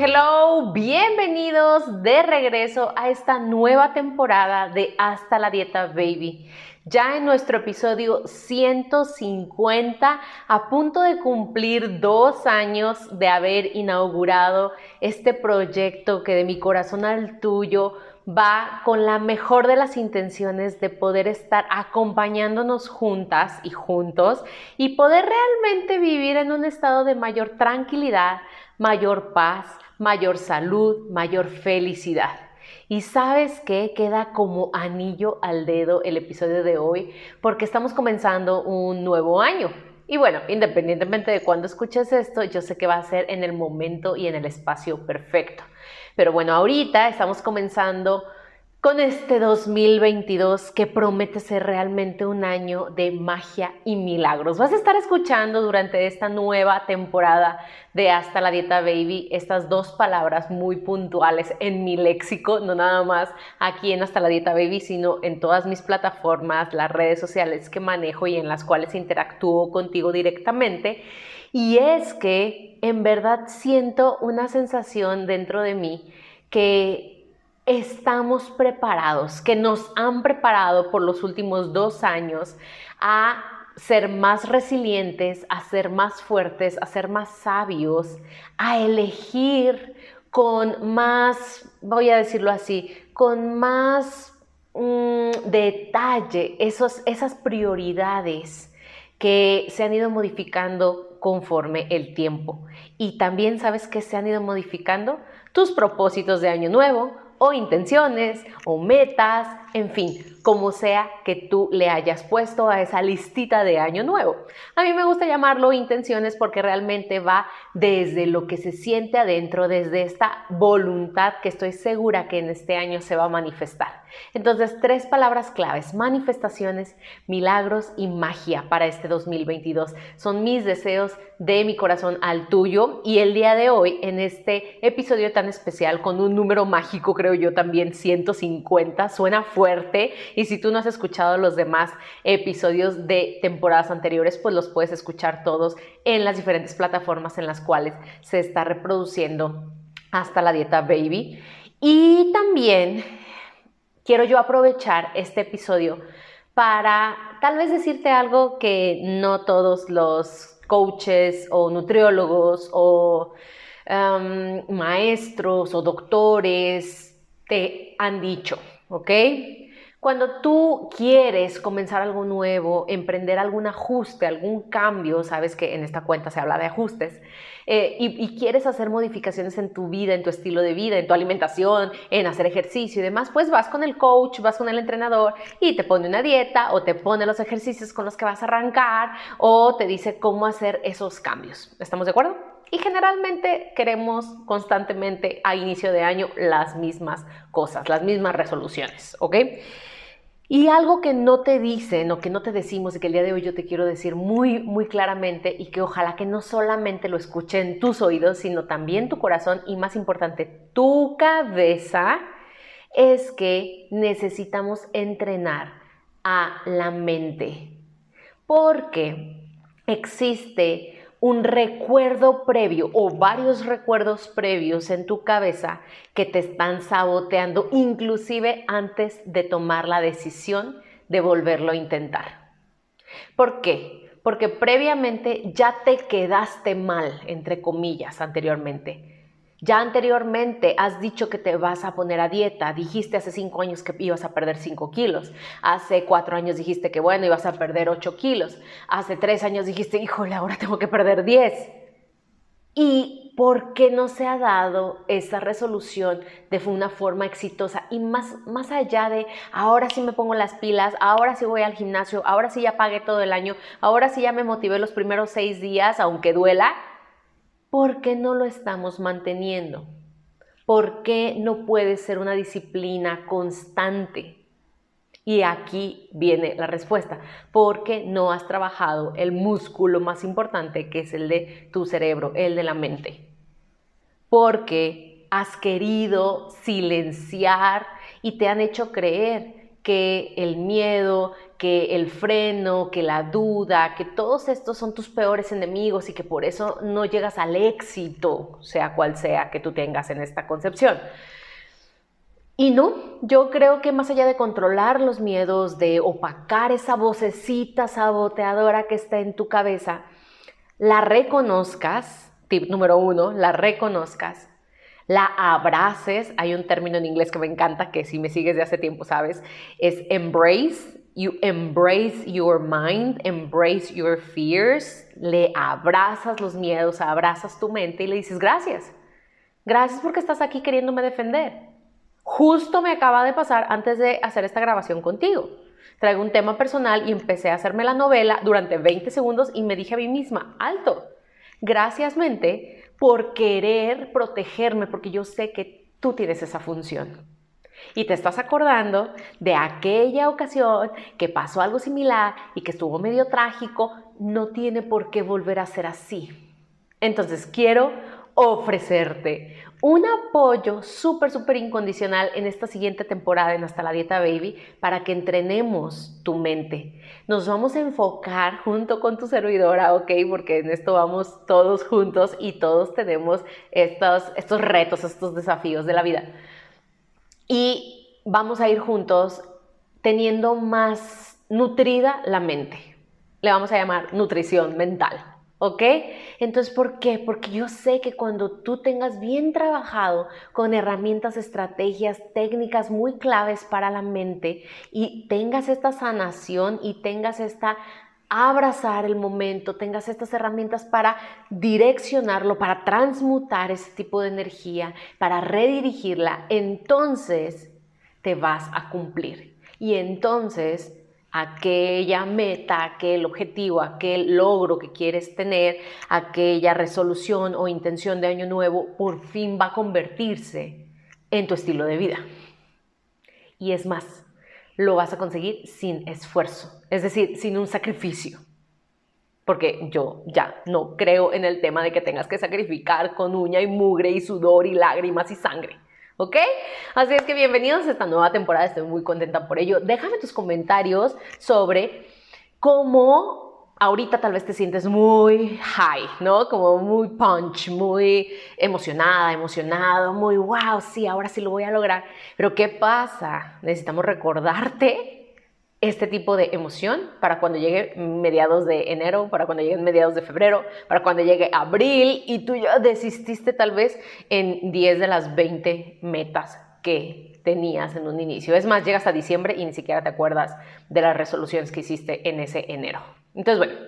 Hello, bienvenidos de regreso a esta nueva temporada de Hasta la Dieta Baby. Ya en nuestro episodio 150, a punto de cumplir dos años de haber inaugurado este proyecto que de mi corazón al tuyo va con la mejor de las intenciones de poder estar acompañándonos juntas y juntos y poder realmente vivir en un estado de mayor tranquilidad, mayor paz, mayor salud, mayor felicidad. Y sabes que queda como anillo al dedo el episodio de hoy porque estamos comenzando un nuevo año. Y bueno, independientemente de cuándo escuches esto, yo sé que va a ser en el momento y en el espacio perfecto. Pero bueno, ahorita estamos comenzando con este 2022 que promete ser realmente un año de magia y milagros. Vas a estar escuchando durante esta nueva temporada de Hasta la Dieta Baby estas dos palabras muy puntuales en mi léxico, no nada más aquí en Hasta la Dieta Baby, sino en todas mis plataformas, las redes sociales que manejo y en las cuales interactúo contigo directamente. Y es que en verdad siento una sensación dentro de mí que estamos preparados, que nos han preparado por los últimos dos años a ser más resilientes, a ser más fuertes, a ser más sabios, a elegir con más, voy a decirlo así, con más mm, detalle esos, esas prioridades que se han ido modificando conforme el tiempo. Y también sabes que se han ido modificando tus propósitos de año nuevo, o intenciones o metas, en fin, como sea que tú le hayas puesto a esa listita de año nuevo. A mí me gusta llamarlo intenciones porque realmente va desde lo que se siente adentro, desde esta voluntad que estoy segura que en este año se va a manifestar. Entonces, tres palabras claves, manifestaciones, milagros y magia para este 2022. Son mis deseos de mi corazón al tuyo y el día de hoy, en este episodio tan especial, con un número mágico, creo yo también, 150, suena fuerte y si tú no has escuchado los demás episodios de temporadas anteriores, pues los puedes escuchar todos en las diferentes plataformas en las cuales se está reproduciendo hasta la dieta baby. Y también quiero yo aprovechar este episodio para tal vez decirte algo que no todos los coaches o nutriólogos o um, maestros o doctores te han dicho, ¿ok? Cuando tú quieres comenzar algo nuevo, emprender algún ajuste, algún cambio, sabes que en esta cuenta se habla de ajustes, eh, y, quieres hacer modificaciones en tu vida, en tu estilo de vida, en tu alimentación, en hacer ejercicio y demás, pues vas con el coach, vas con el entrenador y te pone una dieta o te pone los ejercicios con los que vas a arrancar o te dice cómo hacer esos cambios. ¿Estamos de acuerdo? Y generalmente queremos constantemente a inicio de año las mismas cosas, las mismas resoluciones, ¿ok? Y algo que no te dicen o que no te decimos y que el día de hoy yo te quiero decir muy, muy claramente y que ojalá que no solamente lo escuchen tus oídos, sino también tu corazón y más importante, tu cabeza, es que necesitamos entrenar a la mente. Porque existe un recuerdo previo o varios recuerdos previos en tu cabeza que te están saboteando inclusive antes de tomar la decisión de volverlo a intentar. ¿Por qué? Porque previamente ya te quedaste mal, entre comillas, anteriormente. Ya anteriormente has dicho que te vas a poner a dieta, dijiste hace cinco años que ibas a perder cinco kilos, hace cuatro años dijiste que bueno, ibas a perder ocho kilos, hace tres años dijiste, híjole, ahora tengo que perder diez. ¿Y por qué no se ha dado esa resolución de una forma exitosa? Y más, más allá de, ahora sí me pongo las pilas, ahora sí voy al gimnasio, ahora sí ya pagué todo el año, ahora sí ya me motivé los primeros seis días, aunque duela, ¿Por qué no lo estamos manteniendo? ¿Por qué no puedes ser una disciplina constante? Y aquí viene la respuesta, porque no has trabajado el músculo más importante que es el de tu cerebro, el de la mente. Porque has querido silenciar y te han hecho creer que el miedo, que el freno, que la duda, que todos estos son tus peores enemigos y que por eso no llegas al éxito, sea cual sea que tú tengas en esta concepción. Y no, yo creo que más allá de controlar los miedos, de opacar esa vocecita saboteadora que está en tu cabeza, la reconozcas, tip número uno, la reconozcas, la abraces. Hay un término en inglés que me encanta, que si me sigues de hace tiempo sabes, es embrace. You embrace your mind, embrace your fears. Le abrazas los miedos, abrazas tu mente y le dices gracias. Gracias porque estás aquí queriéndome defender. Justo me acaba de pasar antes de hacer esta grabación contigo. Traigo un tema personal y empecé a hacerme la novela durante 20 segundos y me dije a mí misma, alto. Gracias mente por querer protegerme, porque yo sé que tú tienes esa función. Y te estás acordando de aquella ocasión que pasó algo similar y que estuvo medio trágico, no tiene por qué volver a ser así. Entonces quiero ofrecerte un apoyo súper, súper incondicional en esta siguiente temporada en Hasta la Dieta Baby para que entrenemos tu mente. Nos vamos a enfocar junto con tu servidora, ¿ok? Porque en esto vamos todos juntos y todos tenemos estos, estos retos, estos desafíos de la vida. Y vamos a ir juntos teniendo más nutrida la mente. Le vamos a llamar nutrición mental. ¿Ok? Entonces, ¿por qué? Porque yo sé que cuando tú tengas bien trabajado con herramientas, estrategias, técnicas muy claves para la mente y tengas esta sanación y tengas esta abrazar el momento, tengas estas herramientas para direccionarlo, para transmutar ese tipo de energía, para redirigirla, entonces te vas a cumplir. Y entonces aquella meta, aquel objetivo, aquel logro que quieres tener, aquella resolución o intención de año nuevo, por fin va a convertirse en tu estilo de vida. Y es más, lo vas a conseguir sin esfuerzo, es decir, sin un sacrificio. Porque yo ya no creo en el tema de que tengas que sacrificar con uña y mugre y sudor y lágrimas y sangre. ¿Ok? Así es que bienvenidos a esta nueva temporada, estoy muy contenta por ello. Déjame tus comentarios sobre cómo ahorita tal vez te sientes muy high, ¿no? Como muy punch, muy emocionada, emocionado, muy wow, sí, ahora sí lo voy a lograr. Pero ¿qué pasa? Necesitamos recordarte este tipo de emoción para cuando llegue mediados de enero, para cuando llegue mediados de febrero, para cuando llegue abril y tú ya desististe tal vez en 10 de las 20 metas que tenías en un inicio. Es más, llegas a diciembre y ni siquiera te acuerdas de las resoluciones que hiciste en ese enero. Entonces, bueno,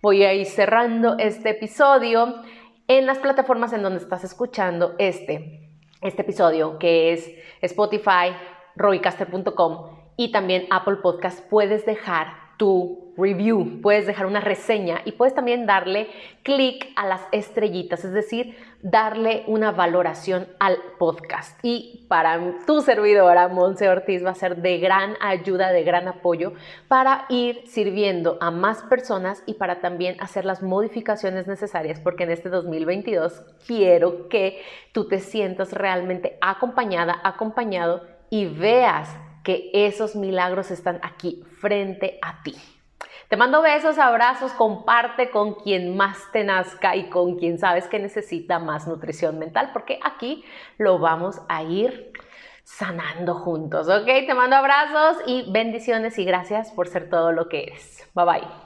voy a ir cerrando este episodio en las plataformas en donde estás escuchando este, este episodio, que es Spotify, roycaster.com y también Apple Podcast puedes dejar tu review, puedes dejar una reseña y puedes también darle clic a las estrellitas, es decir, darle una valoración al podcast. Y para tu servidora, Monse Ortiz, va a ser de gran ayuda, de gran apoyo para ir sirviendo a más personas y para también hacer las modificaciones necesarias, porque en este 2022 quiero que tú te sientas realmente acompañada, acompañado y veas que esos milagros están aquí frente a ti. Te mando besos, abrazos, comparte con quien más te nazca y con quien sabes que necesita más nutrición mental, porque aquí lo vamos a ir sanando juntos, ¿ok? Te mando abrazos y bendiciones y gracias por ser todo lo que eres. Bye bye.